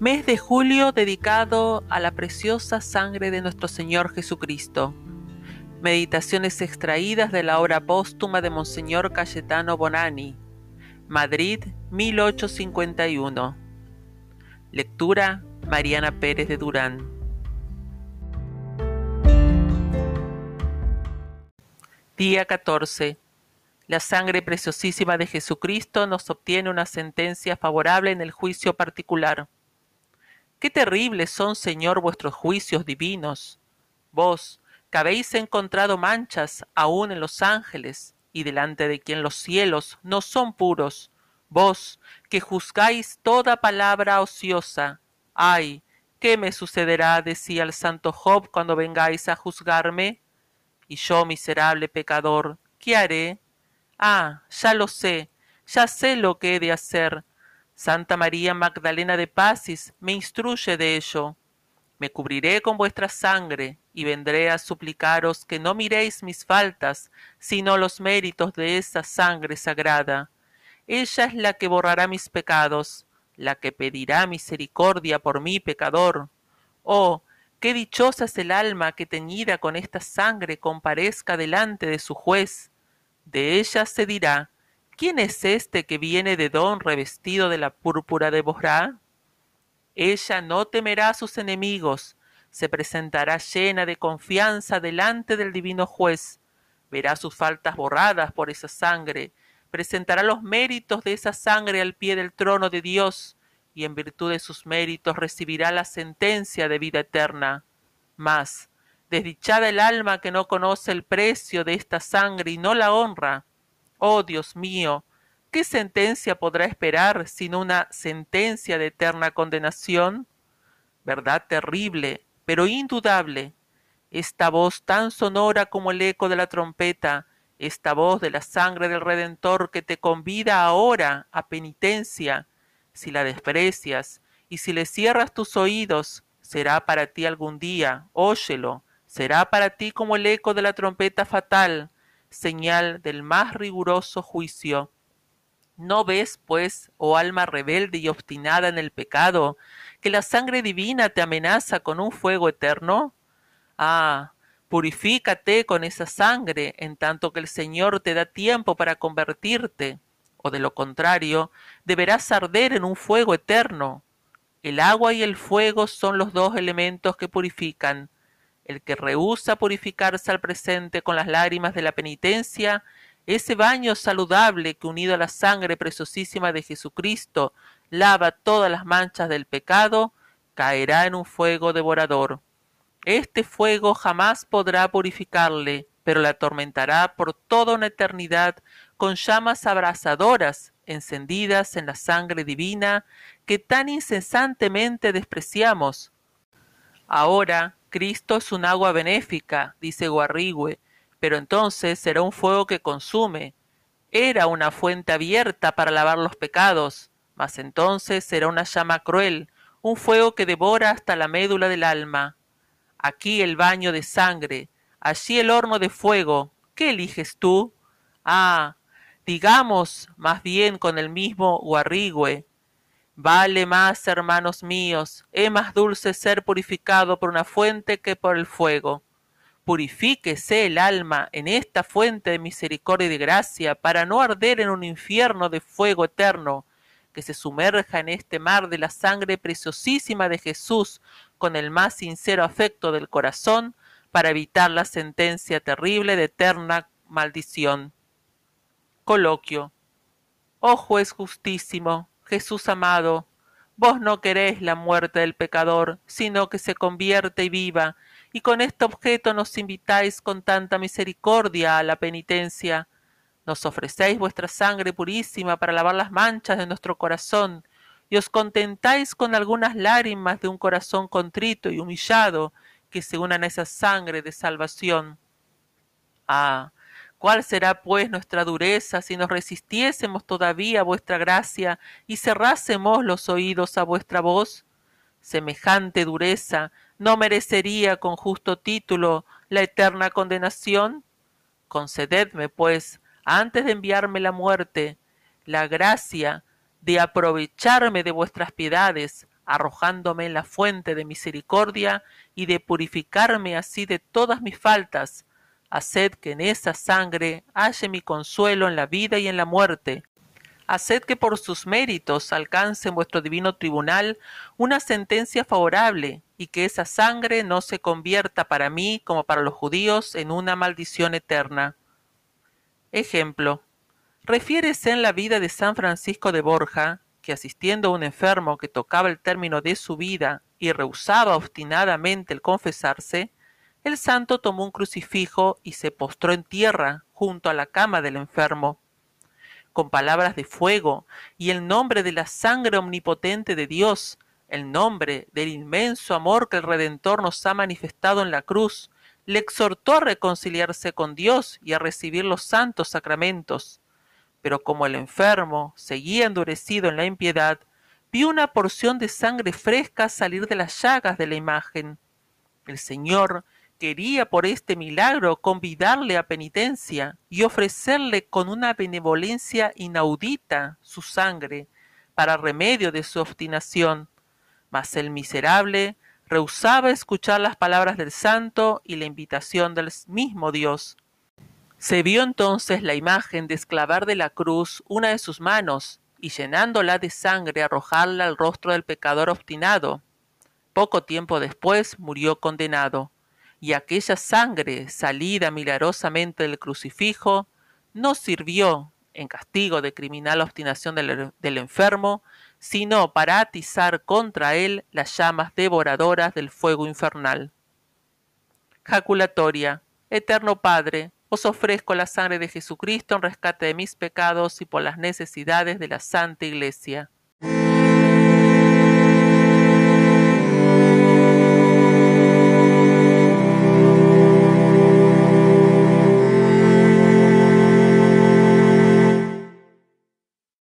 Mes de julio dedicado a la preciosa sangre de nuestro Señor Jesucristo. Meditaciones extraídas de la obra póstuma de Monseñor Cayetano Bonani. Madrid, 1851. Lectura Mariana Pérez de Durán. Día 14. La sangre preciosísima de Jesucristo nos obtiene una sentencia favorable en el juicio particular. Qué terribles son, Señor, vuestros juicios divinos. Vos, que habéis encontrado manchas aún en los ángeles, y delante de quien los cielos no son puros, vos, que juzgáis toda palabra ociosa. Ay, ¿qué me sucederá? decía el santo Job cuando vengáis a juzgarme. Y yo, miserable pecador, ¿qué haré? Ah, ya lo sé, ya sé lo que he de hacer Santa María Magdalena de Pasis me instruye de ello. Me cubriré con vuestra sangre y vendré a suplicaros que no miréis mis faltas, sino los méritos de esa sangre sagrada. Ella es la que borrará mis pecados, la que pedirá misericordia por mi pecador. Oh, qué dichosa es el alma que teñida con esta sangre comparezca delante de su juez. De ella se dirá, ¿Quién es este que viene de don revestido de la púrpura de Borá? Ella no temerá a sus enemigos, se presentará llena de confianza delante del divino juez, verá sus faltas borradas por esa sangre, presentará los méritos de esa sangre al pie del trono de Dios, y en virtud de sus méritos recibirá la sentencia de vida eterna. Mas, desdichada el alma que no conoce el precio de esta sangre y no la honra, Oh Dios mío, ¿qué sentencia podrá esperar sino una sentencia de eterna condenación? Verdad terrible, pero indudable. Esta voz tan sonora como el eco de la trompeta, esta voz de la sangre del Redentor que te convida ahora a penitencia, si la desprecias y si le cierras tus oídos, será para ti algún día, óyelo, será para ti como el eco de la trompeta fatal, señal del más riguroso juicio. ¿No ves, pues, oh alma rebelde y obstinada en el pecado, que la sangre divina te amenaza con un fuego eterno? Ah, purifícate con esa sangre en tanto que el Señor te da tiempo para convertirte, o de lo contrario, deberás arder en un fuego eterno. El agua y el fuego son los dos elementos que purifican, el que rehúsa purificarse al presente con las lágrimas de la penitencia, ese baño saludable que unido a la sangre preciosísima de Jesucristo lava todas las manchas del pecado, caerá en un fuego devorador. Este fuego jamás podrá purificarle, pero le atormentará por toda una eternidad con llamas abrasadoras encendidas en la sangre divina que tan incesantemente despreciamos. Ahora, Cristo es un agua benéfica, dice Guarrigüe, pero entonces será un fuego que consume. Era una fuente abierta para lavar los pecados, mas entonces será una llama cruel, un fuego que devora hasta la médula del alma. Aquí el baño de sangre, allí el horno de fuego. ¿Qué eliges tú? Ah, digamos más bien con el mismo Guarrigüe, Vale más, hermanos míos, es más dulce ser purificado por una fuente que por el fuego. Purifíquese el alma en esta fuente de misericordia y de gracia para no arder en un infierno de fuego eterno, que se sumerja en este mar de la sangre preciosísima de Jesús con el más sincero afecto del corazón para evitar la sentencia terrible de eterna maldición. Coloquio. Oh juez justísimo, Jesús amado, vos no queréis la muerte del pecador, sino que se convierte y viva, y con este objeto nos invitáis con tanta misericordia a la penitencia. Nos ofrecéis vuestra sangre purísima para lavar las manchas de nuestro corazón, y os contentáis con algunas lágrimas de un corazón contrito y humillado que se unan a esa sangre de salvación. Ah, ¿Cuál será pues nuestra dureza si nos resistiésemos todavía a vuestra gracia y cerrásemos los oídos a vuestra voz? Semejante dureza no merecería con justo título la eterna condenación. Concededme, pues, antes de enviarme la muerte, la gracia de aprovecharme de vuestras piedades, arrojándome en la fuente de misericordia y de purificarme así de todas mis faltas, haced que en esa sangre halle mi consuelo en la vida y en la muerte. Haced que por sus méritos alcance en vuestro divino tribunal una sentencia favorable, y que esa sangre no se convierta para mí como para los judíos en una maldición eterna. Ejemplo. Refiérese en la vida de San Francisco de Borja, que asistiendo a un enfermo que tocaba el término de su vida y rehusaba obstinadamente el confesarse, el santo tomó un crucifijo y se postró en tierra junto a la cama del enfermo. Con palabras de fuego y el nombre de la sangre omnipotente de Dios, el nombre del inmenso amor que el Redentor nos ha manifestado en la cruz, le exhortó a reconciliarse con Dios y a recibir los santos sacramentos. Pero como el enfermo seguía endurecido en la impiedad, vio una porción de sangre fresca salir de las llagas de la imagen. El Señor quería por este milagro convidarle a penitencia y ofrecerle con una benevolencia inaudita su sangre para remedio de su obstinación. Mas el miserable rehusaba escuchar las palabras del santo y la invitación del mismo Dios. Se vio entonces la imagen de esclavar de la cruz una de sus manos y llenándola de sangre arrojarla al rostro del pecador obstinado. Poco tiempo después murió condenado, y aquella sangre salida milagrosamente del crucifijo no sirvió, en castigo de criminal obstinación del, del enfermo, sino para atizar contra él las llamas devoradoras del fuego infernal. Jaculatoria. Eterno Padre, os ofrezco la sangre de Jesucristo en rescate de mis pecados y por las necesidades de la Santa Iglesia.